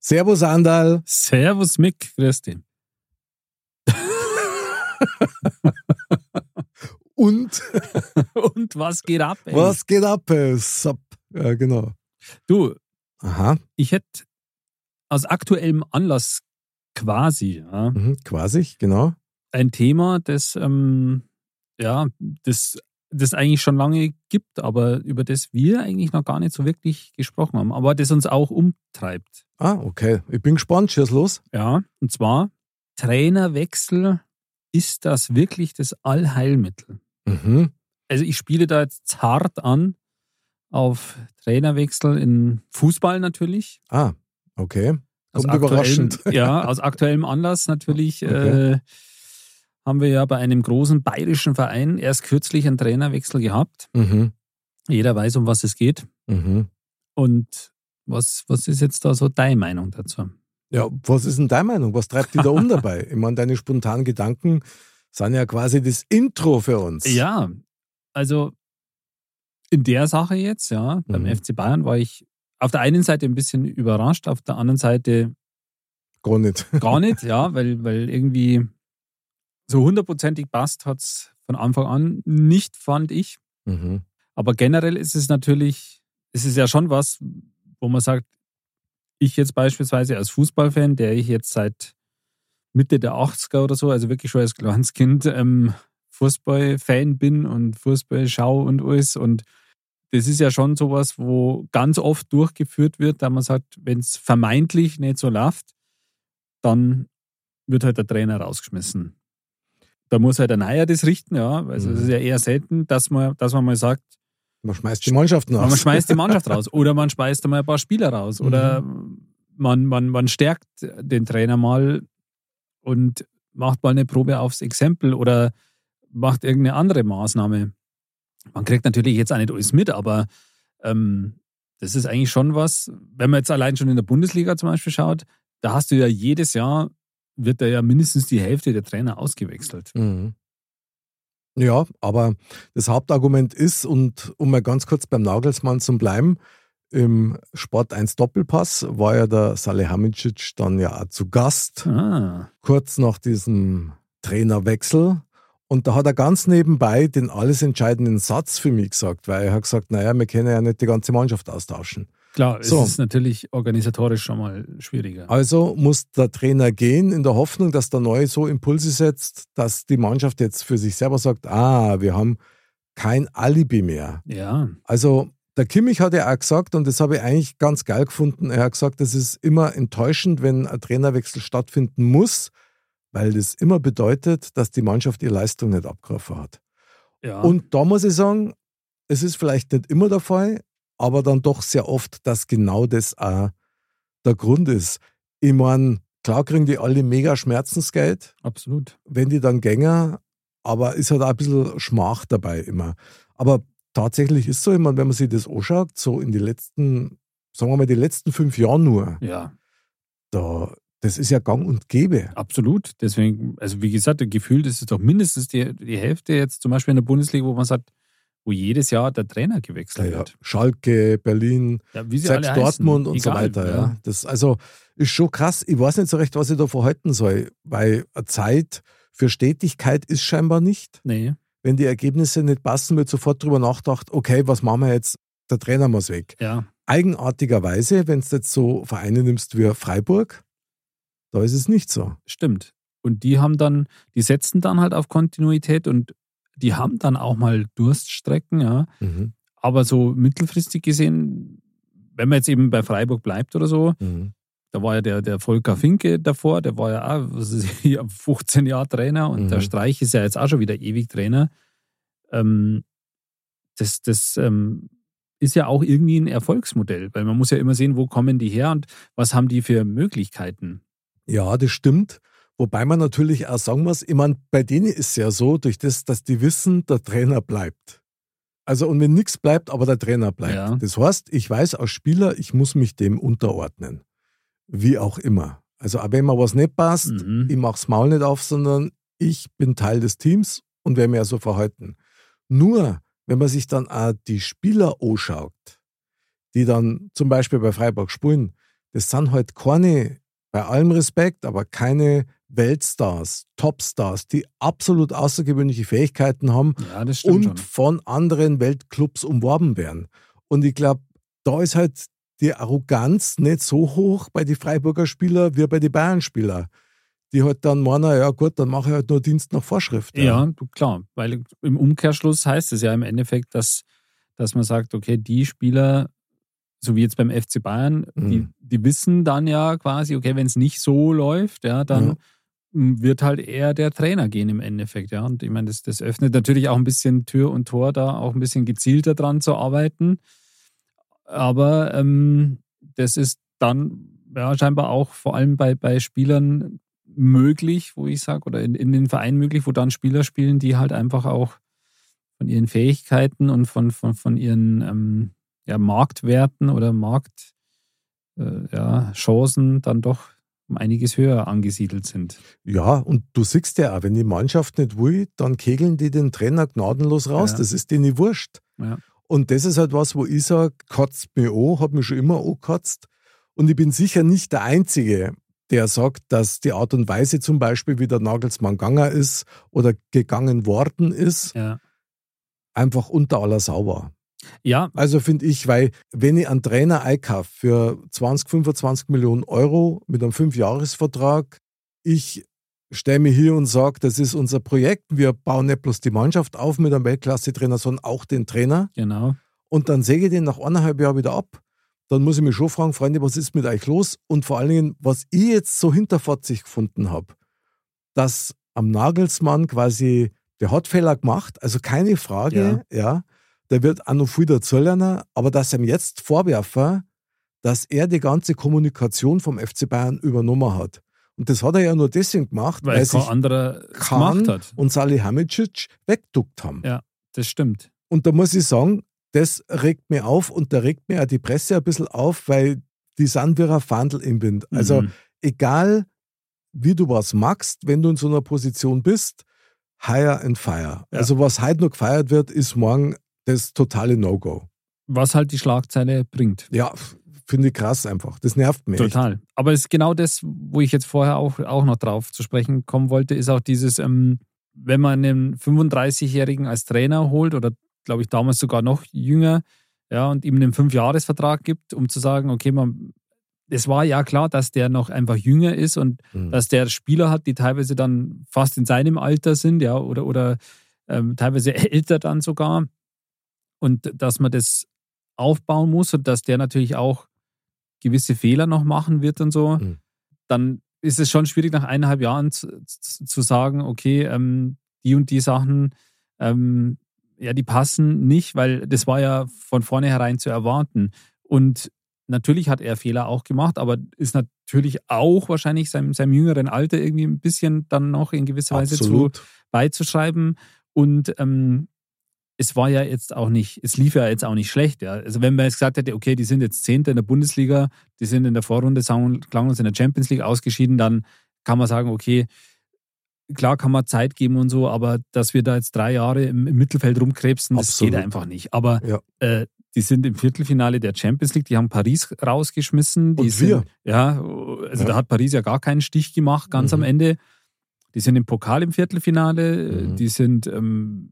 Servus Andal. Servus Mick, grüß dich. Und Und was geht ab? ey? was geht ab? Sup? Ja, genau. Du, Aha, ich hätte aus aktuellem Anlass quasi ja, mhm. quasi, genau. ein Thema, das, ähm, ja, das, das eigentlich schon lange gibt, aber über das wir eigentlich noch gar nicht so wirklich gesprochen haben, aber das uns auch umtreibt. Ah, okay. Ich bin gespannt. Schieß los. Ja, und zwar Trainerwechsel. Ist das wirklich das Allheilmittel? Mhm. Also ich spiele da jetzt hart an auf Trainerwechsel in Fußball natürlich. Ah, okay. Aus Kommt aktuellem- überraschend. Ja, aus aktuellem Anlass natürlich Okay. äh, haben wir ja bei einem großen bayerischen Verein erst kürzlich einen Trainerwechsel gehabt. Mhm. Jeder weiß, um was es geht. Mhm. Und was, was ist jetzt da so deine Meinung dazu? Ja, was ist denn deine Meinung? Was treibt dich da um dabei? Ich meine, deine spontanen Gedanken sind ja quasi das Intro für uns. Ja, also in der Sache jetzt, ja, beim Mhm. FC Bayern war ich auf der einen Seite ein bisschen überrascht, auf der anderen Seite Gar nicht. gar nicht, ja, weil, weil irgendwie so hundertprozentig passt hat es von Anfang an nicht, fand ich. Mhm. Aber generell ist es natürlich, ist es ja schon was, wo man sagt, ich jetzt beispielsweise als Fußballfan, der ich jetzt seit Mitte der 80er oder so, also wirklich schon als kleines Kind ähm, Fußballfan bin und Fußball schaue und alles. Und das ist ja schon sowas, wo ganz oft durchgeführt wird, da man sagt, wenn es vermeintlich nicht so läuft, dann wird halt der Trainer rausgeschmissen. Da muss halt der Neuer das richten, ja. Also es Mhm. ist ja eher selten, dass man, dass man mal sagt, Man schmeißt die Mannschaften man raus. schmeißt die Mannschaft raus oder man speist einmal ein paar Spieler raus oder man, man, man stärkt den Trainer mal und macht mal eine Probe aufs Exempel oder macht irgendeine andere Maßnahme. Man kriegt natürlich jetzt auch nicht alles mit, aber ähm, das ist eigentlich schon was, wenn man jetzt allein schon in der Bundesliga zum Beispiel schaut, da hast du ja jedes Jahr, wird da ja mindestens die Hälfte der Trainer ausgewechselt. Mhm. Ja, aber das Hauptargument ist, und um mal ganz kurz beim Nagelsmann zu bleiben, im Sport 1 Doppelpass war ja der Salihamidzic dann ja auch zu Gast, Ah, kurz nach diesem Trainerwechsel. Und da hat er ganz nebenbei den alles entscheidenden Satz für mich gesagt, weil er hat gesagt, naja, wir können ja nicht die ganze Mannschaft austauschen. Klar, es So. ist natürlich organisatorisch schon mal schwieriger. Also muss der Trainer gehen in der Hoffnung, dass der Neue so Impulse setzt, dass die Mannschaft jetzt für sich selber sagt, ah, wir haben kein Alibi mehr. Ja, Also der Kimmich hat ja auch gesagt, und das habe ich eigentlich ganz geil gefunden, er hat gesagt, es ist immer enttäuschend, wenn ein Trainerwechsel stattfinden muss, weil das immer bedeutet, dass die Mannschaft ihre Leistung nicht abgerufen hat. ja. Und da muss ich sagen, es ist vielleicht nicht immer der Fall, aber dann doch sehr oft, dass genau das auch der Grund ist. Ich meine, klar kriegen die alle mega Schmerzensgeld, absolut. wenn die dann gänger, aber ist halt auch ein bisschen Schmach dabei immer. Aber tatsächlich ist so, ich meine, wenn man sich das anschaut, so in die letzten, sagen wir mal, die letzten fünf Jahre nur, Ja, da, das ist ja gang und gäbe. absolut. Deswegen, also wie gesagt, gefühlt ist es doch mindestens die, die Hälfte jetzt zum Beispiel in der Bundesliga, wo man sagt, wo jedes Jahr der Trainer gewechselt Ja, wird. Schalke, Berlin, Ja, selbst alle heißen. Dortmund und so Egal, weiter. Ja. Das also ist schon krass. Ich weiß nicht so recht, was ich da verhalten soll, weil eine Zeit für Stetigkeit ist scheinbar nicht. Nee, Wenn die Ergebnisse nicht passen, wird sofort drüber nachgedacht, okay, was machen wir jetzt? Der Trainer muss weg. ja, Eigenartigerweise, wenn du jetzt so Vereine nimmst wie Freiburg, da ist es nicht so. stimmt. Und die haben dann, die setzen dann halt auf Kontinuität und die haben dann auch mal Durststrecken, ja. Mhm. Aber so mittelfristig gesehen, wenn man jetzt eben bei Freiburg bleibt oder so, Mhm. da war ja der, der Volker Finke davor, der war ja auch hier, 15 Jahre Trainer und Mhm. der Streich ist ja jetzt auch schon wieder ewig Trainer. Ähm, das, das, ähm, ist ja auch irgendwie ein Erfolgsmodell, weil man muss ja immer sehen, wo kommen die her und was haben die für Möglichkeiten. Ja, das stimmt. Wobei man natürlich auch sagen muss, ich meine, bei denen ist es ja so, durch das, dass die wissen, der Trainer bleibt. Also, und wenn nichts bleibt, aber der Trainer bleibt. Ja. Das heißt, ich weiß als Spieler, ich muss mich dem unterordnen. Wie auch immer. Also, auch wenn mir was nicht passt, mhm. ich mach's Maul nicht auf, sondern ich bin Teil des Teams und werde mir so verhalten. Nur, wenn man sich dann auch die Spieler anschaut, die dann zum Beispiel bei Freiburg spielen, das sind halt keine, bei allem Respekt, aber keine Weltstars, Topstars, die absolut außergewöhnliche Fähigkeiten haben ja, und schon. von anderen Weltclubs umworben werden. Und ich glaube, da ist halt die Arroganz nicht so hoch bei den Freiburger Spielern wie bei den Bayern-Spielern die halt dann meinen, ja gut, dann mache ich halt nur Dienst nach Vorschrift. Ja, ja klar, weil im Umkehrschluss heißt es ja im Endeffekt, dass, dass man sagt, okay, die Spieler, so wie jetzt beim FC Bayern, mhm. die, die wissen dann ja quasi, okay, wenn es nicht so läuft, ja, dann ja. Wird halt eher der Trainer gehen im Endeffekt, ja. Und ich meine, das, das öffnet natürlich auch ein bisschen Tür und Tor, da auch ein bisschen gezielter dran zu arbeiten. Aber ähm, das ist dann ja, scheinbar auch vor allem bei, bei Spielern möglich, wo ich sage, oder in, in den Vereinen möglich, wo dann Spieler spielen, die halt einfach auch von ihren Fähigkeiten und von, von, von ihren ähm, ja, Marktwerten oder Marktchancen äh, ja, dann doch um einiges höher angesiedelt sind. Ja, und du siehst ja auch, wenn die Mannschaft nicht will, dann kegeln die den Trainer gnadenlos raus. Ja. Das ist denen wurscht. Ja. Und das ist halt was, wo ich sage, kotzt mir an, hat mich schon immer angekotzt. Und ich bin sicher nicht der Einzige der sagt, dass die Art und Weise zum Beispiel, wie der Nagelsmann gegangen ist oder gegangen worden ist, ja. einfach unter aller Sau war. Ja. Also finde ich, weil wenn ich einen Trainer einkaufe für 20, 25 Millionen Euro mit einem Fünfjahresvertrag, ich stelle mich hier und sage, das ist unser Projekt, wir bauen nicht bloß die Mannschaft auf mit einem Weltklasse-Trainer, sondern auch den Trainer. Genau. Und dann säge ich den nach eineinhalb Jahren wieder ab dann muss ich mich schon fragen, Freunde, was ist mit euch los? Und vor allen Dingen, was ich jetzt so hinterfotzig gefunden habe, dass am Nagelsmann quasi, der hat Fehler gemacht, also keine Frage, ja, ja der wird auch noch viel dazulernen, aber dass ihm jetzt vorwerfen, dass er die ganze Kommunikation vom FC Bayern übernommen hat. Und das hat er ja nur deswegen gemacht, weil, weil sich anderer gemacht hat. und Salihamidzic wegduckt haben. Ja, das stimmt. Und da muss ich sagen, das regt mir auf und da regt mir auch die Presse ein bisschen auf, weil die sind wie ein Fandel im Wind. Also mhm. egal, wie du was magst, wenn du in so einer Position bist, hire and fire. Ja. Also was heute noch gefeiert wird, ist morgen das totale No-Go. Was halt die Schlagzeile bringt. Ja, finde ich krass einfach. Das nervt mich. Total. Echt. Aber es ist genau das, wo ich jetzt vorher auch, auch noch drauf zu sprechen kommen wollte, ist auch dieses, ähm, wenn man einen 35-Jährigen als Trainer holt oder glaube ich, damals sogar noch jünger, ja, und ihm einen Fünfjahresvertrag gibt, um zu sagen, okay, man, es war ja klar, dass der noch einfach jünger ist und mhm. dass der Spieler hat, die teilweise dann fast in seinem Alter sind, ja, oder, oder ähm, teilweise älter dann sogar. Und dass man das aufbauen muss und dass der natürlich auch gewisse Fehler noch machen wird und so, mhm. dann ist es schon schwierig, nach eineinhalb Jahren zu, zu sagen, okay, ähm, die und die Sachen ähm, ja, die passen nicht, weil das war ja von vornherein zu erwarten. Und natürlich hat er Fehler auch gemacht, aber ist natürlich auch wahrscheinlich seinem, seinem jüngeren Alter irgendwie ein bisschen dann noch in gewisser Weise zu, beizuschreiben. Und ähm, es war ja jetzt auch nicht, es lief ja jetzt auch nicht schlecht. Ja. Also wenn man jetzt gesagt hätte, okay, die sind jetzt Zehnte in der Bundesliga, die sind in der Vorrunde, klang uns in der Champions League ausgeschieden, dann kann man sagen, okay, klar kann man Zeit geben und so, aber dass wir da jetzt drei Jahre im, im Mittelfeld rumkrebsen, das Absolut. geht einfach nicht. Aber ja. äh, die sind im Viertelfinale der Champions League, die haben Paris rausgeschmissen. Die und sind, wir? Ja, also ja. da hat Paris ja gar keinen Stich gemacht, ganz mhm. am Ende. Die sind im Pokal im Viertelfinale, mhm. die sind ähm,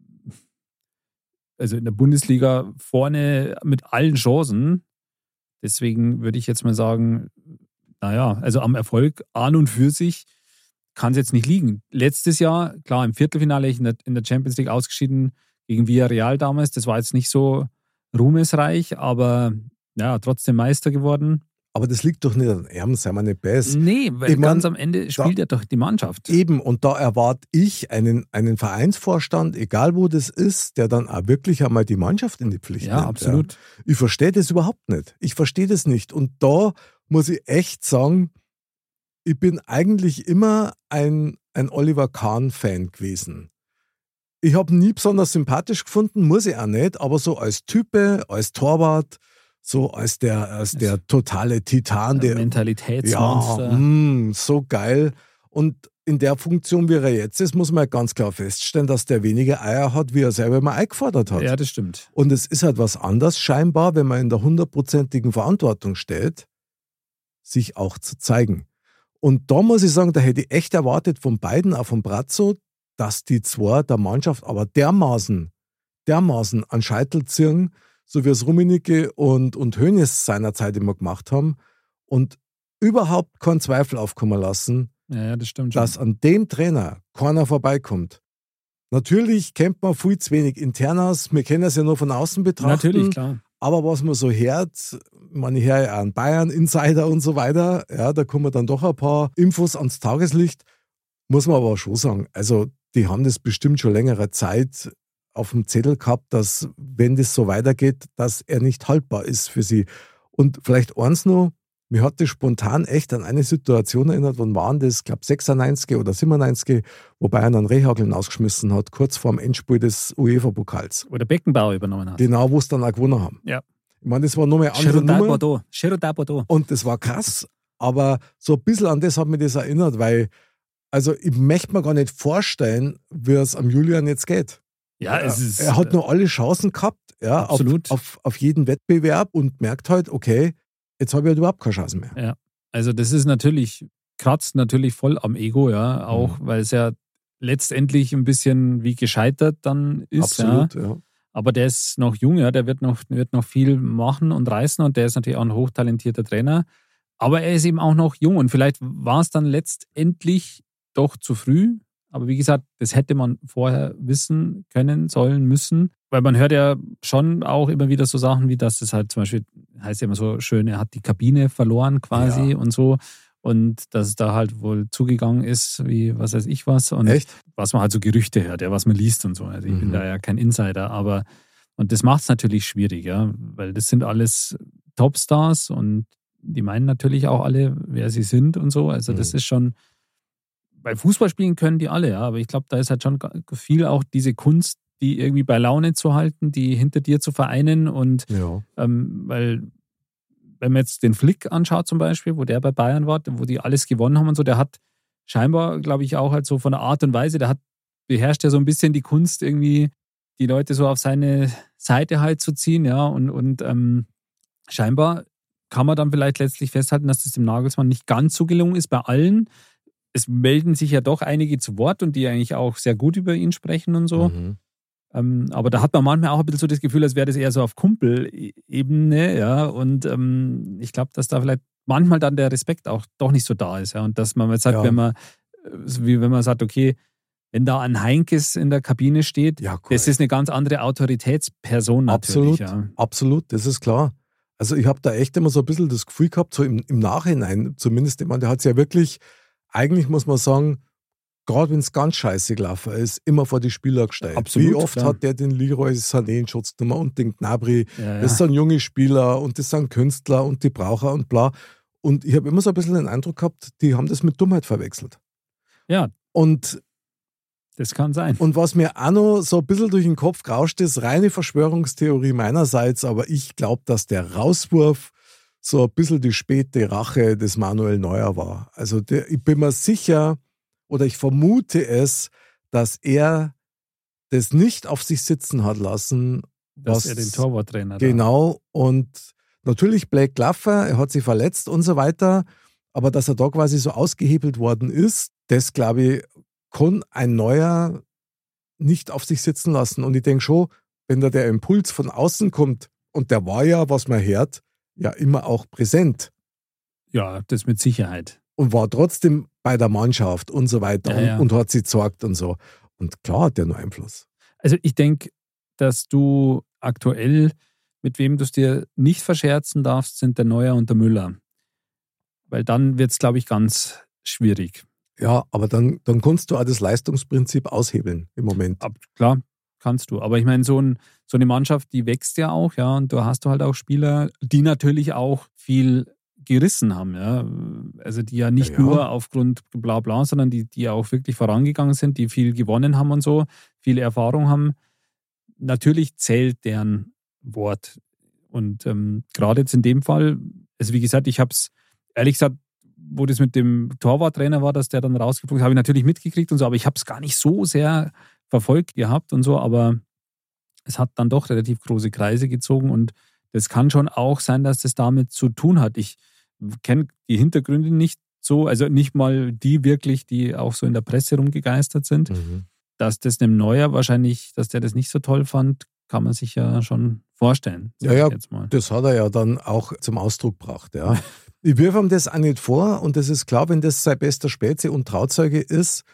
also in der Bundesliga vorne mit allen Chancen. Deswegen würde ich jetzt mal sagen, naja, also am Erfolg an und für sich kann es jetzt nicht liegen. Letztes Jahr, klar, im Viertelfinale in der, in der Champions League ausgeschieden gegen Villarreal damals. Das war jetzt nicht so ruhmesreich, aber ja, trotzdem Meister geworden. Aber das liegt doch nicht an ihm, sei mal nicht besser. Nee, weil Ich mein, ganz am Ende spielt da- ja doch die Mannschaft. Eben, und da erwarte ich einen, einen Vereinsvorstand, egal wo das ist, der dann auch wirklich einmal die Mannschaft in die Pflicht Ja, nimmt. absolut. Ich verstehe das überhaupt nicht. Ich verstehe das nicht. Und da muss ich echt sagen, ich bin eigentlich immer ein, ein Oliver Kahn-Fan gewesen. Ich habe nie besonders sympathisch gefunden, muss ich auch nicht, aber so als Type, als Torwart, so als der, als der totale Titan, der, Mentalitätsmonster. ja, mm, so geil. Und in der Funktion, wie er jetzt ist, muss man halt ganz klar feststellen, dass der weniger Eier hat, wie er selber mal eingefordert hat. Ja, das stimmt. Und es ist halt was anderes scheinbar, wenn man in der hundertprozentigen Verantwortung steht, sich auch zu zeigen. Und da muss ich sagen, da hätte ich echt erwartet von beiden, auch von Brazzo, dass die zwei der Mannschaft aber dermaßen, dermaßen an Scheitel ziehen, so wie es Rummenigge und, und Hönes seinerzeit immer gemacht haben und überhaupt keinen Zweifel aufkommen lassen, Ja, das dass an dem Trainer keiner vorbeikommt. Natürlich kennt man viel zu wenig Internas, wir kennen es ja nur von außen betrachten. Natürlich, klar. Aber was man so hört, ich höre ja an Bayern, Insider und so weiter, ja, da kommen dann doch ein paar Infos ans Tageslicht. Muss man aber auch schon sagen, also die haben das bestimmt schon längere Zeit auf dem Zettel gehabt, dass, wenn das so weitergeht, dass er nicht haltbar ist für sie. Und vielleicht eins noch, mir hat das spontan echt an eine Situation erinnert, wann waren das, ich glaube 96 oder 97, wo Bayern einen Rehageln ausgeschmissen hat, kurz vor dem Endspiel des UEFA-Pokals. Wo der Beckenbauer übernommen hat. Genau, wo es dann auch gewonnen haben. Ja. Ich meine, das war nur eine andere Nummer Bordeaux. Bordeaux. und das war krass. Aber so ein bisschen an das hat mich das erinnert, weil, also ich möchte mir gar nicht vorstellen, wie es am Julian jetzt geht. Ja, es ist. er hat nur alle Chancen gehabt, ja, auf, Absolut. auf, auf jeden Wettbewerb und merkt halt, okay, jetzt habe ich halt überhaupt keine Chance mehr. Also, das ist natürlich, kratzt natürlich voll am Ego, ja. Auch, Mhm. weil es ja letztendlich ein bisschen wie gescheitert dann ist. Ja. Absolut, ja. Aber der ist noch jung, ja, der wird noch, wird noch viel machen und reißen und der ist natürlich auch ein hochtalentierter Trainer. Aber er ist eben auch noch jung und vielleicht war es dann letztendlich doch zu früh. Aber wie gesagt, das hätte man vorher wissen können, sollen, müssen. Weil man hört ja schon auch immer wieder so Sachen wie, dass es halt zum Beispiel, heißt ja immer so schön, er hat die Kabine verloren quasi Ja. und so. Und dass es da halt wohl zugegangen ist, wie was weiß ich was. Und Echt? was man halt so Gerüchte hört, ja, was man liest und so. Also ich bin Mhm. da ja kein Insider, aber und das macht es natürlich schwierig, ja, weil das sind alles Topstars und die meinen natürlich auch alle, wer sie sind und so. Also das Mhm. ist schon, bei Fußballspielen können die alle, ja, aber ich glaube, da ist halt schon viel auch diese Kunst, die irgendwie bei Laune zu halten, die hinter dir zu vereinen und Ja. ähm, weil wenn man jetzt den Flick anschaut zum Beispiel, wo der bei Bayern war, wo die alles gewonnen haben und so, der hat scheinbar, glaube ich, auch halt so von der Art und Weise, der hat beherrscht ja so ein bisschen die Kunst irgendwie, die Leute so auf seine Seite halt zu ziehen, ja, und, und ähm, scheinbar kann man dann vielleicht letztlich festhalten, dass das dem Nagelsmann nicht ganz so gelungen ist bei allen. Es melden sich ja doch einige zu Wort und die eigentlich auch sehr gut über ihn sprechen und so. Mhm. Ähm, aber da hat man manchmal auch ein bisschen so das Gefühl, als wäre das eher so auf Kumpel-Ebene, ja. Und ähm, ich glaube, dass da vielleicht manchmal dann der Respekt auch doch nicht so da ist, ja. Und dass man jetzt sagt, Ja. wenn man, wie wenn man sagt, okay, wenn da ein Heinkes in der Kabine steht, Ja, das ist eine ganz andere Autoritätsperson natürlich. Absolut, Ja. absolut, das ist klar. Also ich habe da echt immer so ein bisschen das Gefühl gehabt, so im, im Nachhinein zumindest, ich meine, der hat es ja wirklich, eigentlich muss man sagen, gerade wenn es ganz scheiße gelaufen ist, immer vor die Spieler gestellt. Absolut, Wie oft klar. hat der den Leroy Sané in Schutz genommen und den Gnabry, Ja, das ja. sind junge Spieler und das sind Künstler und die Braucher und bla. Und ich habe immer so ein bisschen den Eindruck gehabt, die haben das mit Dummheit verwechselt. Ja. Und Das kann sein. und was mir auch noch so ein bisschen durch den Kopf rauscht, ist reine Verschwörungstheorie meinerseits, aber ich glaube, dass der Rauswurf so ein bisschen die späte Rache des Manuel Neuer war. Also der, ich bin mir sicher oder ich vermute es, dass er das nicht auf sich sitzen hat lassen, dass was er den Torwarttrainer da- Genau, und natürlich Blake Glaffer, er hat sich verletzt und so weiter, aber dass er da quasi so ausgehebelt worden ist, das glaube ich, kann ein neuer nicht auf sich sitzen lassen. Und ich denke schon, wenn da der Impuls von außen kommt, und der war ja, was man hört, ja immer auch präsent Ja, das mit Sicherheit. und war trotzdem bei der Mannschaft und so weiter Ja, und, ja. und hat sie gezeigt und so. Und klar hat der nur Einfluss. Also ich denke, dass du aktuell, mit wem du es dir nicht verscherzen darfst, sind der Neuer und der Müller. weil dann wird es, glaube ich, ganz schwierig. Ja, aber dann, dann kannst du auch das Leistungsprinzip aushebeln im Moment. Ab, klar, kannst du. Aber ich meine, so, ein, so eine Mannschaft, die wächst ja auch, ja, und da hast du halt auch Spieler, die natürlich auch viel gerissen haben, ja. Also die ja nicht ja, ja. nur aufgrund bla bla, sondern die, die auch wirklich vorangegangen sind, die viel gewonnen haben und so, viel Erfahrung haben. Natürlich zählt deren Wort. Und ähm, gerade jetzt in dem Fall, also wie gesagt, ich habe es ehrlich gesagt wo das mit dem Torwarttrainer war, dass der dann rausgeflogen ist, habe ich natürlich mitgekriegt und so, aber ich habe es gar nicht so sehr verfolgt gehabt und so, aber es hat dann doch relativ große Kreise gezogen und das kann schon auch sein, dass das damit zu tun hat. Ich kenne die Hintergründe nicht so, also nicht mal die wirklich, die auch so in der Presse rumgegeistert sind. Mhm. Dass das einem Neuer wahrscheinlich, dass der das nicht so toll fand, kann man sich ja schon vorstellen. Ja, ja, das hat er ja dann auch zum Ausdruck gebracht. Ja. Ich wirf ihm das auch nicht vor und das ist klar, wenn das sein bester Spätze und Trauzeuge ist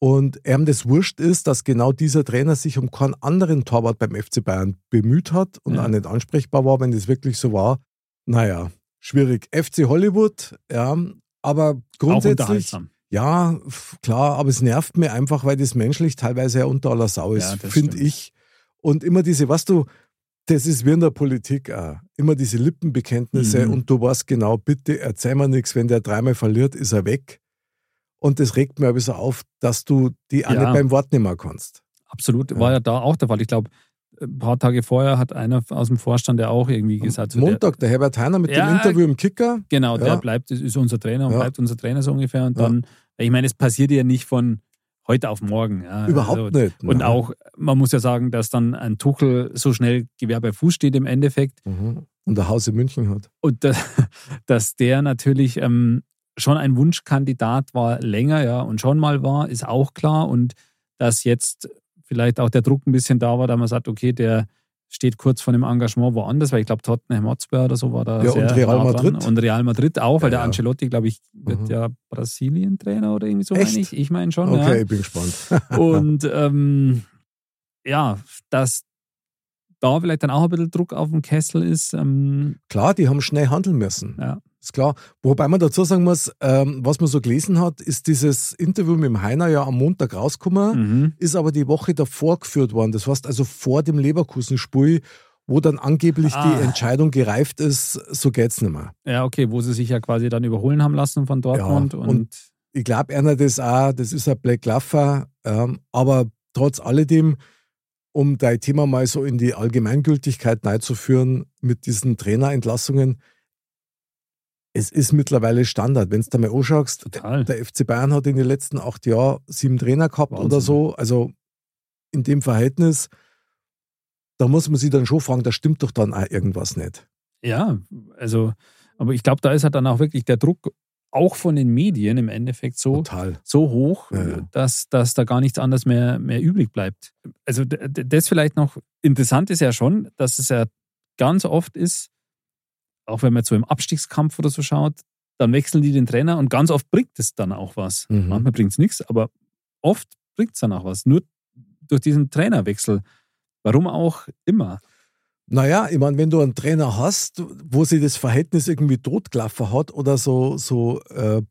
und ihm das wurscht ist, dass genau dieser Trainer sich um keinen anderen Torwart beim FC Bayern bemüht hat und ja. auch nicht ansprechbar war, wenn das wirklich so war. Naja, schwierig. FC Hollywood, ja, aber grundsätzlich. Ja, klar, aber es nervt mir einfach, weil das menschlich teilweise ja unter aller Sau ist, ja, finde ich. Und immer diese, was du, das ist wie in der Politik auch. Immer diese Lippenbekenntnisse mhm. und du weißt genau, bitte erzähl mir nichts, wenn der dreimal verliert, ist er weg. Und das regt mir ein bisschen auf, dass du die auch ja. nicht beim Wort nehmen kannst. Absolut, war ja da auch der Fall. Ich glaube, ein paar Tage vorher hat einer aus dem Vorstand ja auch irgendwie gesagt. So Montag, der, der, Herbert Heiner mit ja, dem Interview im Kicker. Genau, der bleibt, ist unser Trainer und bleibt unser Trainer so ungefähr. Und dann, ich meine, es passiert ja nicht von heute auf morgen. Ja. Überhaupt also, nicht. Und auch, man muss ja sagen, dass dann ein Tuchel so schnell Gewehr bei Fuß steht im Endeffekt. Mhm. Und der Haus in München hat. Und dass der natürlich ähm, schon ein Wunschkandidat war, länger, ja, und schon mal war, ist auch klar. Und dass jetzt vielleicht auch der Druck ein bisschen da war, da man sagt, okay, der steht kurz vor dem Engagement woanders, weil ich glaube, Tottenham Hotspur oder so war da. Ja, und Real Madrid. Und Real Madrid auch, weil ja, der Ancelotti, glaube ich, wird mhm. ja Brasilien-Trainer oder irgendwie so, meine ich. Ich meine schon. Okay, ja. ich bin gespannt. und ähm, ja, dass da vielleicht dann auch ein bisschen Druck auf dem Kessel ist. Ähm, Klar, die haben schnell handeln müssen. Ja. Ist klar. Wobei man dazu sagen muss, ähm, was man so gelesen hat, ist dieses Interview mit dem Heiner ja am Montag rausgekommen, mhm. ist aber die Woche davor geführt worden. Das heißt also vor dem Leverkusen-Spiel, wo dann angeblich ah. die Entscheidung gereift ist, so geht's nicht mehr. Ja, okay, wo sie sich ja quasi dann überholen haben lassen von Dortmund. Ja, und, und, ich glaube, einer das auch, das ist ein Black Laffer, ähm, aber trotz alledem, um dein Thema mal so in die Allgemeingültigkeit einzuführen mit diesen Trainerentlassungen, es ist mittlerweile Standard. Wenn du da mal anschaust, Total. der FC Bayern hat in den letzten acht Jahren sieben Trainer gehabt Wahnsinn. oder so. Also in dem Verhältnis, da muss man sich dann schon fragen, da stimmt doch dann auch irgendwas nicht. Ja, also, aber ich glaube, da ist halt dann auch wirklich der Druck auch von den Medien im Endeffekt so, Total. so hoch, ja, ja. Dass, dass da gar nichts anderes mehr, mehr übrig bleibt. Also das vielleicht noch interessant ist ja schon, dass es ja ganz oft ist, auch wenn man so im Abstiegskampf oder so schaut, dann wechseln die den Trainer und ganz oft bringt es dann auch was. Mhm. Manchmal bringt es nichts, aber oft bringt es dann auch was. Nur durch diesen Trainerwechsel. Warum auch immer. Naja, ich meine, wenn du einen Trainer hast, wo sich das Verhältnis irgendwie totgelaufen hat oder so, so äh,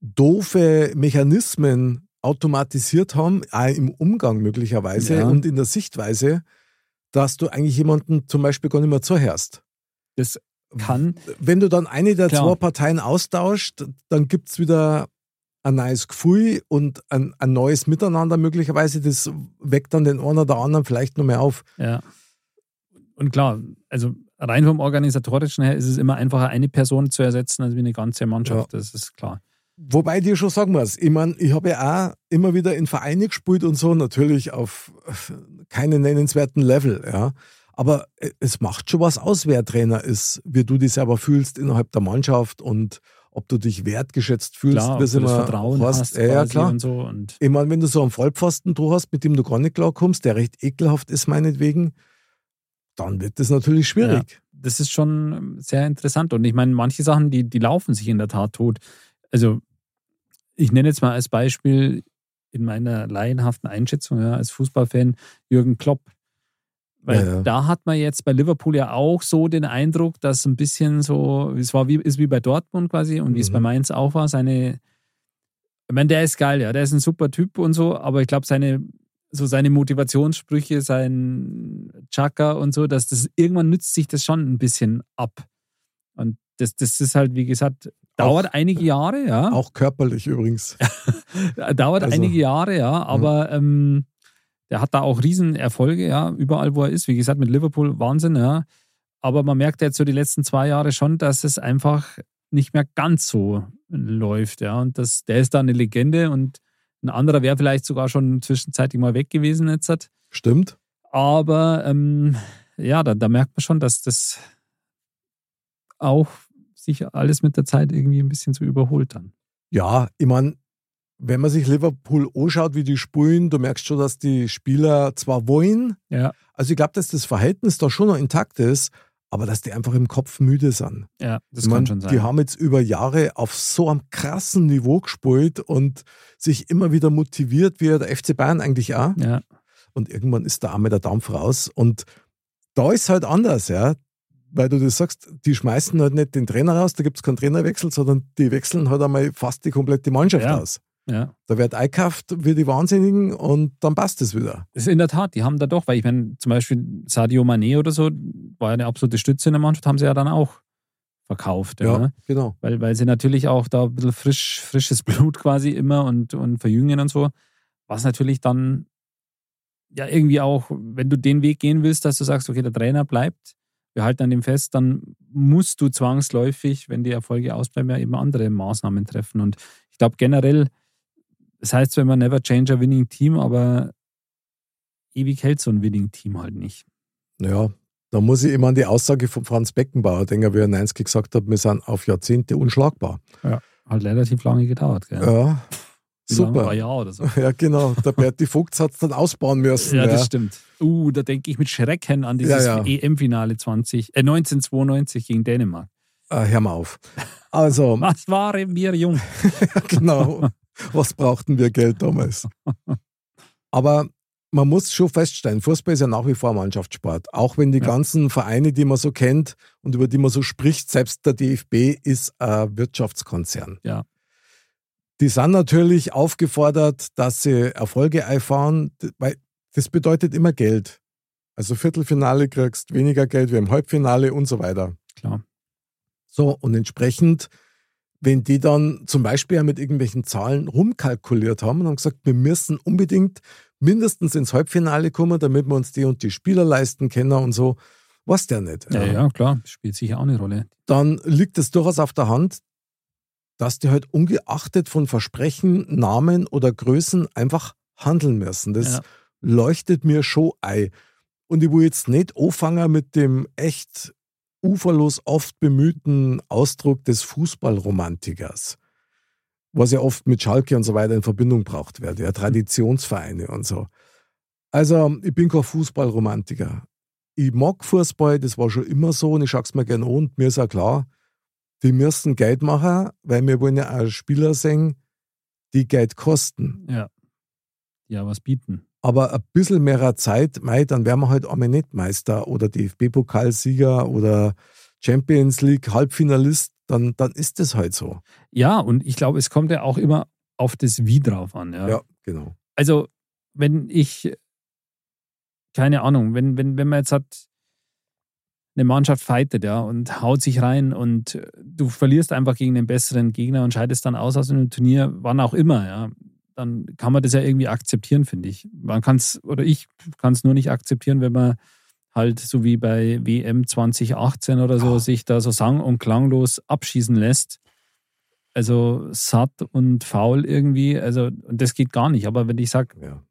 doofe Mechanismen automatisiert haben, auch im Umgang möglicherweise ja. und in der Sichtweise, dass du eigentlich jemanden zum Beispiel gar nicht mehr zuhörst. Das kann. Wenn du dann eine der Klar. zwei Parteien austauscht, dann gibt es wieder ein neues Gefühl und ein, ein, neues Miteinander möglicherweise. Das weckt dann den einen oder anderen vielleicht noch mehr auf. Ja. Und klar, also rein vom Organisatorischen her ist es immer einfacher, eine Person zu ersetzen, als wie eine ganze Mannschaft. Ja. Das ist klar. Wobei ich dir schon sagen muss, ich meine, ich habe ja auch immer wieder in Vereine gespielt und so, natürlich auf keinen nennenswerten Level, ja. Aber äh, es macht schon was aus, wer Trainer ist, wie du dich selber fühlst innerhalb der Mannschaft und ob du dich wertgeschätzt fühlst, klar, das Vertrauen hast. hast ja, klar. Und so und ich meine, wenn du so einen Vollpfosten du hast, mit dem du gar nicht klarkommst, der recht ekelhaft ist meinetwegen, dann wird das natürlich schwierig. Ja, das ist schon sehr interessant. Und ich meine, manche Sachen, die, die laufen sich in der Tat tot. Also ich nenne jetzt mal als Beispiel in meiner laienhaften Einschätzung ja, als Fußballfan Jürgen Klopp Weil Ja, ja. da hat man jetzt bei Liverpool ja auch so den Eindruck, dass ein bisschen so, es war wie, ist wie bei Dortmund quasi und wie es Mhm. bei Mainz auch war, seine, ich meine, der ist geil, ja, der ist ein super Typ und so, aber ich glaube, seine, so seine Motivationssprüche, sein Chaka und so, dass das irgendwann nützt sich das schon ein bisschen ab. Und das, das ist halt, wie gesagt, dauert einige Jahre, ja. Auch körperlich übrigens. Dauert Also- einige Jahre, ja, aber ähm, der hat da auch Riesenerfolge, ja, überall, wo er ist. Wie gesagt, mit Liverpool Wahnsinn, ja. Aber man merkt jetzt so die letzten zwei Jahre schon, dass es einfach nicht mehr ganz so läuft, ja. Und das, der ist da eine Legende und ein anderer wäre vielleicht sogar schon zwischenzeitlich mal weg gewesen jetzt. hat. Stimmt. Aber ähm, ja, da, da merkt man schon, dass das auch sich alles mit der Zeit irgendwie ein bisschen so überholt dann. Ja, ich meine, wenn man sich Liverpool anschaut, wie die spielen, du merkst schon, dass die Spieler zwar wollen, Ja, also ich glaube, dass das Verhältnis da schon noch intakt ist, aber dass die einfach im Kopf müde sind. ja, das ich kann mein, schon sein. Die haben jetzt über Jahre auf so einem krassen Niveau gespielt und sich immer wieder motiviert, wie der FC Bayern eigentlich auch. ja. Und irgendwann ist da einmal der Dampf raus. Und da ist halt anders, ja. Weil du das sagst, die schmeißen halt nicht den Trainer raus, da gibt es keinen Trainerwechsel, sondern die wechseln halt einmal fast die komplette Mannschaft Ja. aus. Ja, Da wird eingekauft wie die Wahnsinnigen und dann passt es wieder. das ist in der Tat, die haben da doch, weil ich meine, zum Beispiel Sadio Mané oder so, war ja eine absolute Stütze in der Mannschaft, haben sie ja dann auch verkauft. Ja. ne? genau. Weil, weil sie natürlich auch da ein bisschen frisch, frisches Blut quasi immer und, und verjüngen und so. Was natürlich dann ja irgendwie auch, wenn du den Weg gehen willst, dass du sagst, okay, der Trainer bleibt, wir halten an dem fest, dann musst du zwangsläufig, wenn die Erfolge ausbleiben, ja eben andere Maßnahmen treffen. Und ich glaube generell, das heißt zwar immer never change a winning team, aber ewig hält so ein winning Team halt nicht. Ja, da muss ich immer an die Aussage von Franz Beckenbauer denken, wie er 90 gesagt hat, wir sind auf Jahrzehnte unschlagbar. Hat relativ lange gedauert. Gell? Ja, Wie super. Ein Jahr oder so. Ja, genau. Der Berti Vogt hat es dann ausbauen müssen. Ja, Ja, das stimmt. Uh, da denke ich mit Schrecken an dieses Ja, ja. EM-Finale 20, äh, 1992 gegen Dänemark. Äh, hör mal auf. Also, Was waren wir jung? genau. Was brauchten wir Geld damals? Aber man muss schon feststellen, Fußball ist ja nach wie vor Mannschaftssport. Auch wenn die Ja. ganzen Vereine, die man so kennt und über die man so spricht, selbst der DFB ist ein Wirtschaftskonzern. Ja. Die sind natürlich aufgefordert, dass sie Erfolge einfahren, weil das bedeutet immer Geld. Also Viertelfinale kriegst weniger Geld wie im Halbfinale und so weiter. Klar. So, und entsprechend, wenn die dann zum Beispiel mit irgendwelchen Zahlen rumkalkuliert haben und haben gesagt, wir müssen unbedingt mindestens ins Halbfinale kommen, damit wir uns die und die Spieler leisten können und so, was der nicht. Ja, ja, klar. Spielt sicher auch eine Rolle. Dann liegt es durchaus auf der Hand, dass die halt ungeachtet von Versprechen, Namen oder Größen einfach handeln müssen. Das Ja. leuchtet mir schon ein. Und ich will jetzt nicht anfangen mit dem echt uferlos oft bemühten Ausdruck des Fußballromantikers, was ja oft mit Schalke und so weiter in Verbindung braucht wird, ja, Traditionsvereine und so. Also, ich bin kein Fußballromantiker. Ich mag Fußball, das war schon immer so und ich schaue es mir gerne an und mir ist auch klar, die müssen Geld machen, weil wir wollen ja auch Spieler sehen, die Geld kosten. Ja. Ja, was bieten. Aber ein bisschen mehr Zeit, mei, dann wären wir halt einmal nicht Meister oder DFB-Pokalsieger oder Champions League Halbfinalist, dann, dann ist das halt so. Ja, und ich glaube, es kommt ja auch immer auf das Wie drauf an. Ja. Ja, genau. Also, wenn ich, keine Ahnung, wenn, wenn, wenn man jetzt hat, eine Mannschaft fightet, ja, und haut sich rein und du verlierst einfach gegen den besseren Gegner und scheidest dann aus aus einem Turnier, wann auch immer, ja, dann kann man das ja irgendwie akzeptieren, finde ich. Man kann es, oder ich kann es nur nicht akzeptieren, wenn man halt so wie bei WM 2018 oder so Ja. sich da so sang- und klanglos abschießen lässt. Also satt und faul irgendwie, also und das geht gar nicht. Aber wenn ich sage, Ja.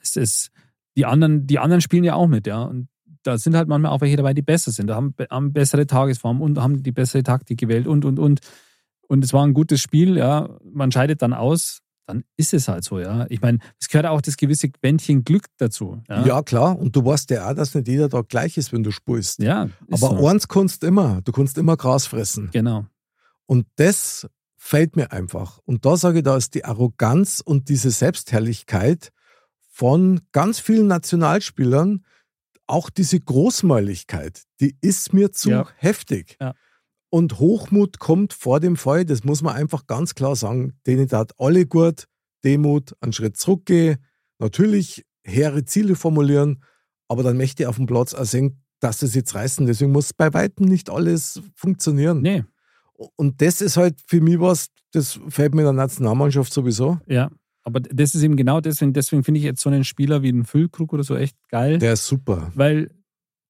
es ist, die anderen, die anderen spielen ja auch mit, ja. Und da sind halt manchmal auch welche dabei, die besser sind, da haben, haben bessere Tagesform und haben die bessere Taktik gewählt und und und. Und es war ein gutes Spiel, ja. Man scheidet dann aus, dann ist es halt so, ja. Ich meine, es gehört auch das gewisse Quäntchen Glück dazu. Ja, Ja. klar. Und du weißt ja auch, dass nicht jeder Tag gleich ist, wenn du spielst. ja Aber so. eins kannst du immer. Du kannst immer Gras fressen. Genau. Und das fällt mir einfach. Und da sage ich, da ist die Arroganz und diese Selbstherrlichkeit von ganz vielen Nationalspielern auch diese Großmäuligkeit, die ist mir zu Ja. heftig. Ja. Und Hochmut kommt vor dem Fall, das muss man einfach ganz klar sagen. Denen tat alle gut, Demut, einen Schritt zurückgehen, natürlich hehre Ziele formulieren, aber dann möchte ich auf dem Platz auch sehen, dass sie es jetzt reißen. Deswegen muss bei Weitem nicht alles funktionieren. Nee, Und das ist halt für mich was, das fällt mir in der Nationalmannschaft sowieso. ja. Aber das ist eben genau deswegen, deswegen finde ich jetzt so einen Spieler wie einen Füllkrug oder so echt geil. Der ist super. weil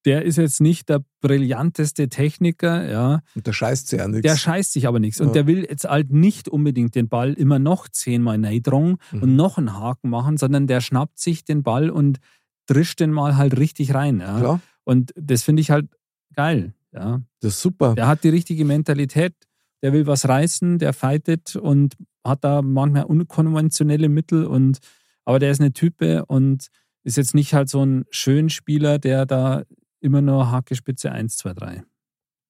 der ist jetzt nicht der brillanteste Techniker, ja. Und der scheißt sich ja nichts. Der scheißt sich aber nichts. Und Ja. der will jetzt halt nicht unbedingt den Ball immer noch zehnmal neidrungen Mhm. und noch einen Haken machen, sondern der schnappt sich den Ball und drischt den mal halt richtig rein. Ja. Klar, Und das finde ich halt geil. Ja. das ist super. Der hat die richtige Mentalität, der will was reißen, der fightet und hat da manchmal unkonventionelle Mittel und aber der ist eine Type und ist jetzt nicht halt so ein Schönspieler, der da immer nur Hacke Spitze 1, 2, 3.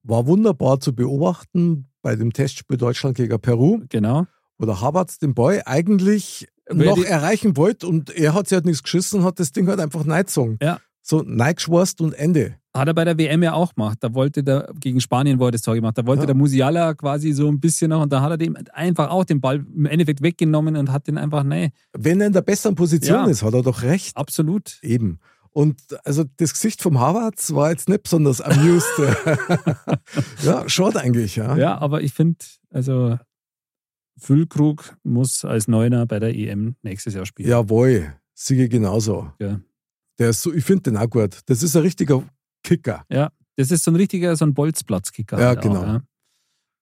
War wunderbar zu beobachten bei dem Testspiel Deutschland gegen Peru, Genau. wo der Havertz den Ball eigentlich Wer noch erreichen wollte und er hat sich halt nichts geschissen und hat das Ding halt einfach neigezogen. Ja. So neigeschworst und Ende. Hat er bei der WM ja auch gemacht. Da wollte der, gegen Spanien wo er das Tor gemacht. Da wollte Ja. der Musiala quasi so ein bisschen noch und da hat er dem einfach auch den Ball im Endeffekt weggenommen und hat den einfach, nee, Wenn er in der besseren Position Ja. ist, hat er doch recht. absolut. Eben. Und also das Gesicht vom Havertz war jetzt nicht besonders amused. ja, schaut eigentlich, ja. Ja, aber ich finde, also Füllkrug muss als Neuner bei der EM nächstes Jahr spielen. Jawohl, Siege genauso. Ja. Der ist so, ich finde den auch gut. Das ist ein richtiger Kicker. Das ist so ein richtiger, so ein Bolzplatzkicker. Ja, halt auch, genau. ja.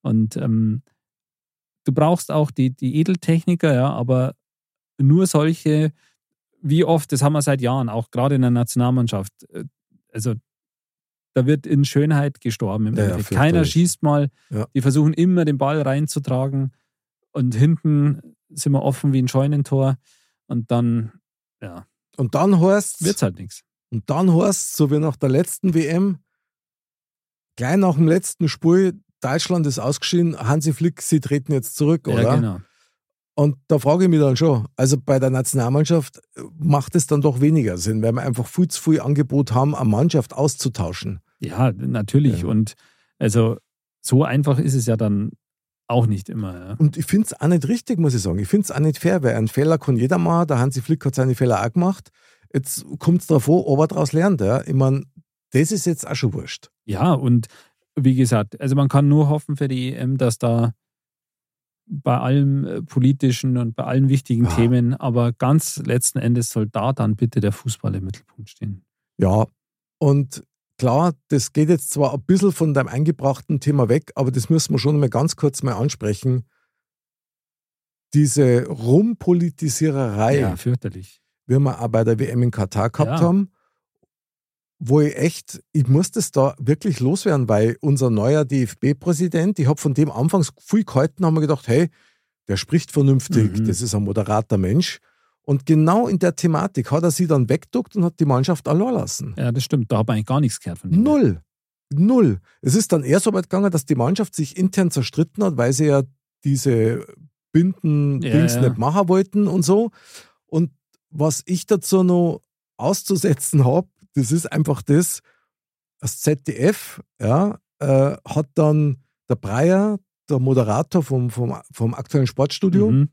Und ähm, du brauchst auch die, die Edeltechniker, ja, aber nur solche, wie oft, das haben wir seit Jahren, auch gerade in der Nationalmannschaft. äh, Also da wird in Schönheit gestorben im Ja, ja. Keiner schießt mal, Ja. die versuchen immer den Ball reinzutragen und hinten sind wir offen wie ein Scheunentor und dann, ja, Und dann heißt wird's halt nichts. Und dann heißt so wie nach der letzten WM, gleich nach dem letzten Spiel, Deutschland ist ausgeschieden, Hansi Flick, sie treten jetzt zurück, oder? Ja, genau. Und da frage ich mich dann schon, also bei der Nationalmannschaft macht es dann doch weniger Sinn, weil wir einfach viel zu viel Angebot haben, eine Mannschaft auszutauschen. Ja, natürlich. Ja. Und also so einfach ist es ja dann auch nicht immer. Ja. Und ich finde es auch nicht richtig, muss ich sagen. Ich finde es auch nicht fair, weil einen Fehler kann jeder machen. Der Hansi Flick hat seine Fehler auch gemacht. Jetzt kommt es darauf an, ob er daraus lernt. Ja. Ich meine, das ist jetzt auch schon wurscht. Ja, und wie gesagt, also man kann nur hoffen für die EM, dass da bei allem äh, politischen und bei allen wichtigen Ja. Themen, aber ganz letzten Endes soll da dann bitte der Fußball im Mittelpunkt stehen. Ja, und klar, das geht jetzt zwar ein bisschen von deinem eingebrachten Thema weg, aber das müssen wir schon mal ganz kurz mal ansprechen. Diese Rumpolitisiererei, Ja, fürchterlich. wie wir auch bei der WM in Katar gehabt Ja. haben, wo ich echt, ich muss das da wirklich loswerden, weil unser neuer DFB-Präsident, ich habe von dem anfangs viel gehalten, haben wir gedacht, hey, der spricht vernünftig, Mhm. das ist ein moderater Mensch. Und genau in der Thematik hat er sie dann weggeduckt und hat die Mannschaft allein lassen. Ja, das stimmt. Da hat man eigentlich gar nichts gehört von ihm. Null. Null. Es ist dann eher so weit gegangen, dass die Mannschaft sich intern zerstritten hat, weil sie ja diese Binden-Dings Ja, ja. nicht machen wollten und so. Und was ich dazu noch auszusetzen habe, das ist einfach das, das ZDF ja, äh, hat dann der Breyer, der Moderator vom, vom, vom aktuellen Sportstudio, Mhm.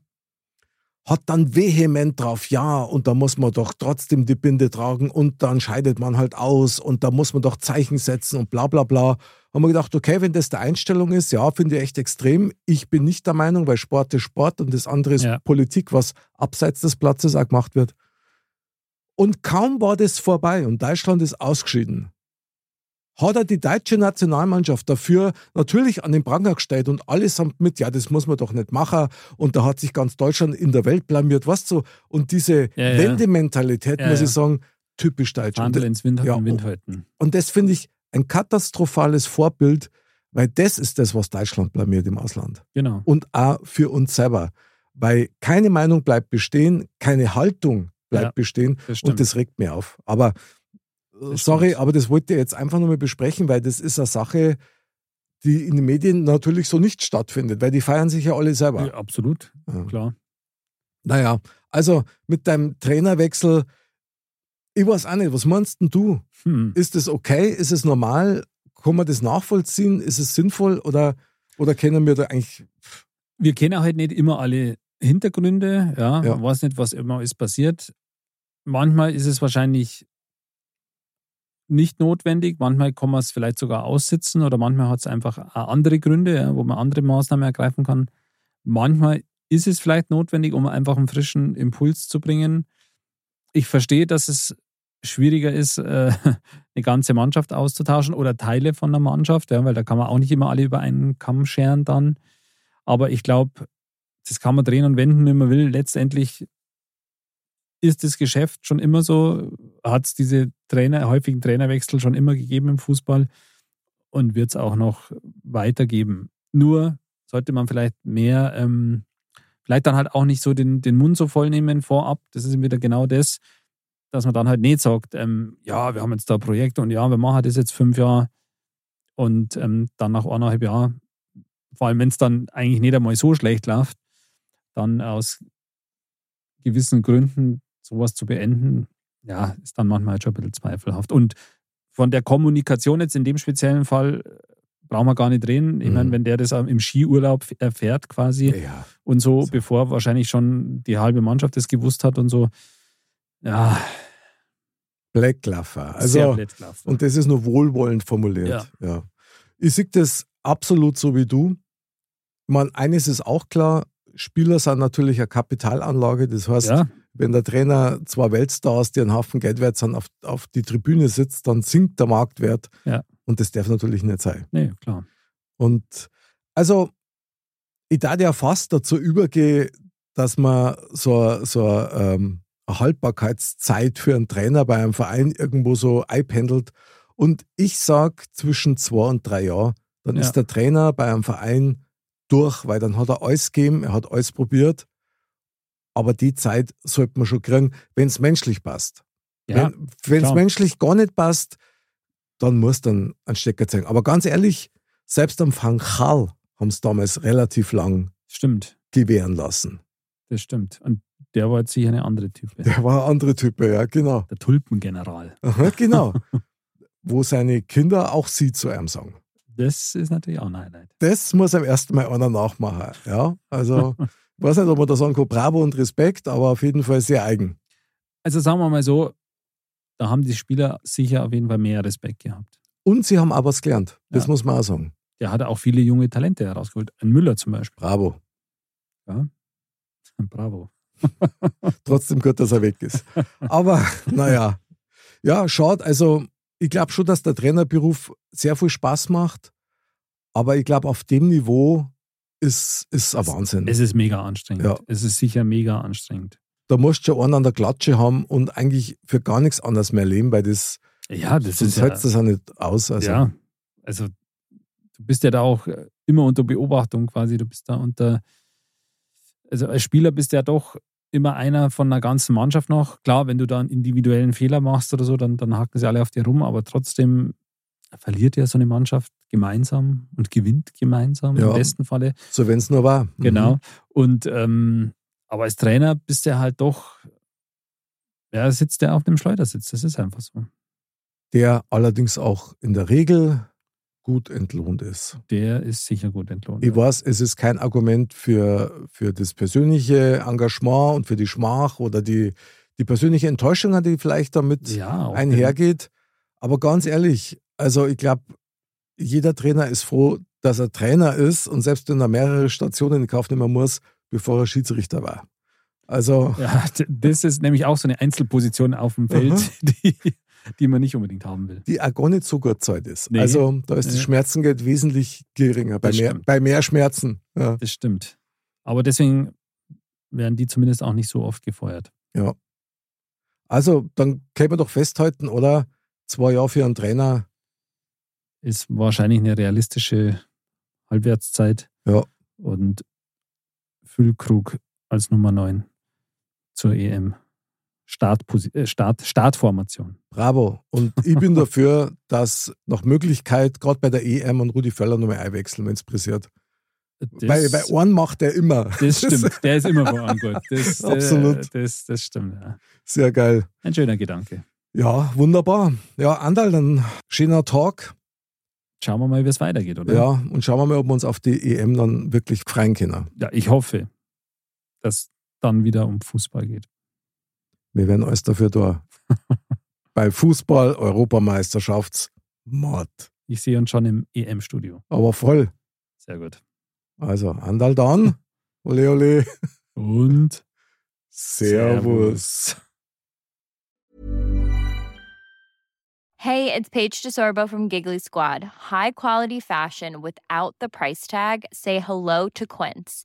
hat dann vehement drauf, ja, und da muss man doch trotzdem die Binde tragen und dann scheidet man halt aus und da muss man doch Zeichen setzen und bla bla bla. Haben wir gedacht, okay, wenn das der Einstellung ist, ja, finde ich echt extrem. Ich bin nicht der Meinung, weil Sport ist Sport und das andere ist Ja. Politik, was abseits des Platzes auch gemacht wird. Und kaum war das vorbei und Deutschland ist ausgeschieden, hat er die deutsche Nationalmannschaft dafür natürlich an den Pranger gestellt und allesamt mit, ja, das muss man doch nicht machen. Und da hat sich ganz Deutschland in der Welt blamiert, was so. Und diese Ja, ja. Wendementalität, Ja, muss ich sagen, typisch deutsch. Und, Handel ins Wind, Ja, in Wind halten. und das finde ich ein katastrophales Vorbild, weil das ist das, was Deutschland blamiert im Ausland. Genau. Und auch für uns selber. Weil keine Meinung bleibt bestehen, keine Haltung bleibt Ja, bestehen. Das. Und das regt mir auf. Aber äh, Das sorry, aber das wollte ich jetzt einfach nur mal besprechen, weil das ist eine Sache, die in den Medien natürlich so nicht stattfindet, weil die feiern sich ja alle selber. ja, absolut, Ja. klar. Naja, also mit deinem Trainerwechsel, Ich weiß auch nicht, was meinst denn du? Hm. Ist es okay? Ist es normal? Kann man das nachvollziehen? Ist es sinnvoll? Oder, oder kennen wir da eigentlich. Wir kennen halt nicht immer alle Hintergründe, ja, Ja. man weiß nicht, was immer ist passiert. Manchmal ist es wahrscheinlich nicht notwendig, manchmal kann man es vielleicht sogar aussitzen oder manchmal hat es einfach andere Gründe, ja, wo man andere Maßnahmen ergreifen kann. Manchmal ist es vielleicht notwendig, um einfach einen frischen Impuls zu bringen. Ich verstehe, dass es schwieriger ist, äh, eine ganze Mannschaft auszutauschen oder Teile von der Mannschaft, ja, weil da kann man auch nicht immer alle über einen Kamm scheren dann. Aber ich glaube, das kann man drehen und wenden, wie man will. Letztendlich ist das Geschäft schon immer so, hat es diese Trainer, häufigen Trainerwechsel schon immer gegeben im Fußball und wird es auch noch weitergeben. Nur sollte man vielleicht mehr, ähm, vielleicht dann halt auch nicht so den, den Mund so voll nehmen vorab. Das ist wieder genau das, dass man dann halt nicht sagt, ähm, ja, wir haben jetzt da ein Projekt und ja, wir machen das jetzt fünf Jahre und ähm, dann nach eineinhalb Jahren, vor allem wenn es dann eigentlich nicht einmal so schlecht läuft, dann aus gewissen Gründen sowas zu beenden, ja, ist dann manchmal halt schon ein bisschen zweifelhaft. Und von der Kommunikation jetzt in dem speziellen Fall äh, brauchen wir gar nicht reden. Ich Mhm. meine, wenn der das im Skiurlaub erfährt quasi Ja. und so, So. bevor wahrscheinlich schon die halbe Mannschaft das gewusst hat und so, ja, Blacklaffer. Also, blöd gelaufen. und das ist nur wohlwollend formuliert. Ja. Ich sehe das absolut so wie du. Man, eines ist auch klar, Spieler sind natürlich eine Kapitalanlage. Das heißt, ja, wenn der Trainer zwei Weltstars, die einen Haufen Geld wert sind, auf, auf die Tribüne sitzt, dann sinkt der Marktwert. Ja. Und das darf natürlich nicht sein. nee, klar. Und also, ich darf ja fast dazu übergehen, dass man so, so ähm, eine Haltbarkeitszeit für einen Trainer bei einem Verein irgendwo so einpendelt. Und ich sage zwischen zwei und drei Jahren, dann Ja. ist der Trainer bei einem Verein durch, weil dann hat er alles gegeben, er hat alles probiert. Aber die Zeit sollte man schon kriegen, wenn es menschlich passt. Ja, wenn es menschlich gar nicht passt, dann muss dann ein Stecker zeigen. Aber ganz ehrlich, selbst am Van Gaal haben es damals relativ lang stimmt. gewähren lassen. Das stimmt. Und der war jetzt sicher eine andere Type. Der war ein anderer Typ, ja, genau. Der Tulpengeneral. Aha, genau. Wo seine Kinder auch sie zu einem sagen. Das ist natürlich auch ein Highlight. Das muss am ersten Mal einer nachmachen. Ja, also, ich weiß nicht, ob man da sagen kann, bravo und Respekt, aber auf jeden Fall sehr eigen. Also sagen wir mal so, da haben die Spieler sicher auf jeden Fall mehr Respekt gehabt. Und sie haben aber was gelernt. Das Ja. muss man auch sagen. Der hat auch viele junge Talente herausgeholt. Ein Müller zum Beispiel. Bravo. Bravo. Trotzdem gut, dass er weg ist. Aber naja, ja, schaut, also ich glaube schon, dass der Trainerberuf sehr viel Spaß macht. Aber ich glaube, auf dem Niveau ist es ein Wahnsinn. Es ist mega anstrengend. Ja. Es ist sicher mega anstrengend. da musst du schon einen an der Klatsche haben und eigentlich für gar nichts anderes mehr leben, weil das, Ja, das ist ja, das auch nicht aus. Also, ja. Also du bist ja da auch äh, immer unter Beobachtung quasi. Du bist da unter, also als Spieler bist du ja doch immer einer von einer ganzen Mannschaft noch. Klar, wenn du da einen individuellen Fehler machst oder so, dann, dann haken sie alle auf dir rum, aber trotzdem verliert ja so eine Mannschaft gemeinsam und gewinnt gemeinsam Ja. im besten Falle. So, wenn es nur war. Mhm. Genau. Und ähm, aber als Trainer bist du halt doch, ja, sitzt der auf dem Schleudersitz. Das ist einfach so. Der allerdings auch in der Regel gut entlohnt ist. Der ist sicher gut entlohnt. Ich weiß, es ist kein Argument für, für das persönliche Engagement und für die Schmach oder die, die persönliche Enttäuschung, die vielleicht damit ja, einhergeht. Aber ganz ehrlich, also ich glaube, jeder Trainer ist froh, dass er Trainer ist und selbst wenn er mehrere Stationen in Kauf nehmen muss, bevor er Schiedsrichter war. Also, Ja, das ist nämlich auch so eine Einzelposition auf dem Feld, Aha. die, die man nicht unbedingt haben will. die auch gar nicht so gut Zeit ist. Nee. Also, da ist das Nee. Schmerzengeld wesentlich geringer, bei Das mehr, stimmt. bei mehr Schmerzen. Ja. Das stimmt. Aber deswegen werden die zumindest auch nicht so oft gefeuert. Also, dann können wir doch festhalten, oder? Zwei Jahre für einen Trainer, Ist wahrscheinlich eine realistische Halbwertszeit. Ja. Und Füllkrug als Nummer 9 zur EM. Startposi äh, Start Startformation. bravo. Und ich bin dafür, dass nach Möglichkeit, gerade bei der EM und Rudi Völler nochmal einwechseln, wenn es pressiert. Das, Bei, bei einen macht er immer. das stimmt. Der ist immer vor Angriff. Das, Absolut. Äh, das, das stimmt. Ja. Sehr geil. Ein schöner Gedanke. Ja, wunderbar. Ja, Andal, dann schöner Talk. Schauen wir mal, wie es weitergeht, oder? Ja, und schauen wir mal, ob wir uns auf die EM dann wirklich freien können. Ja, ich hoffe, dass dann wieder um Fußball geht. Wir werden alles dafür da. Bei Fußball, Europameisterschaftsmord. Ich sehe uns schon im EM-Studio. Aber voll. Sehr gut. Also, Andal dann. Ole, ole. Und Servus. Hey, it's Paige DeSorbo from Giggly Squad. High quality fashion without the price tag. Say hello to Quince.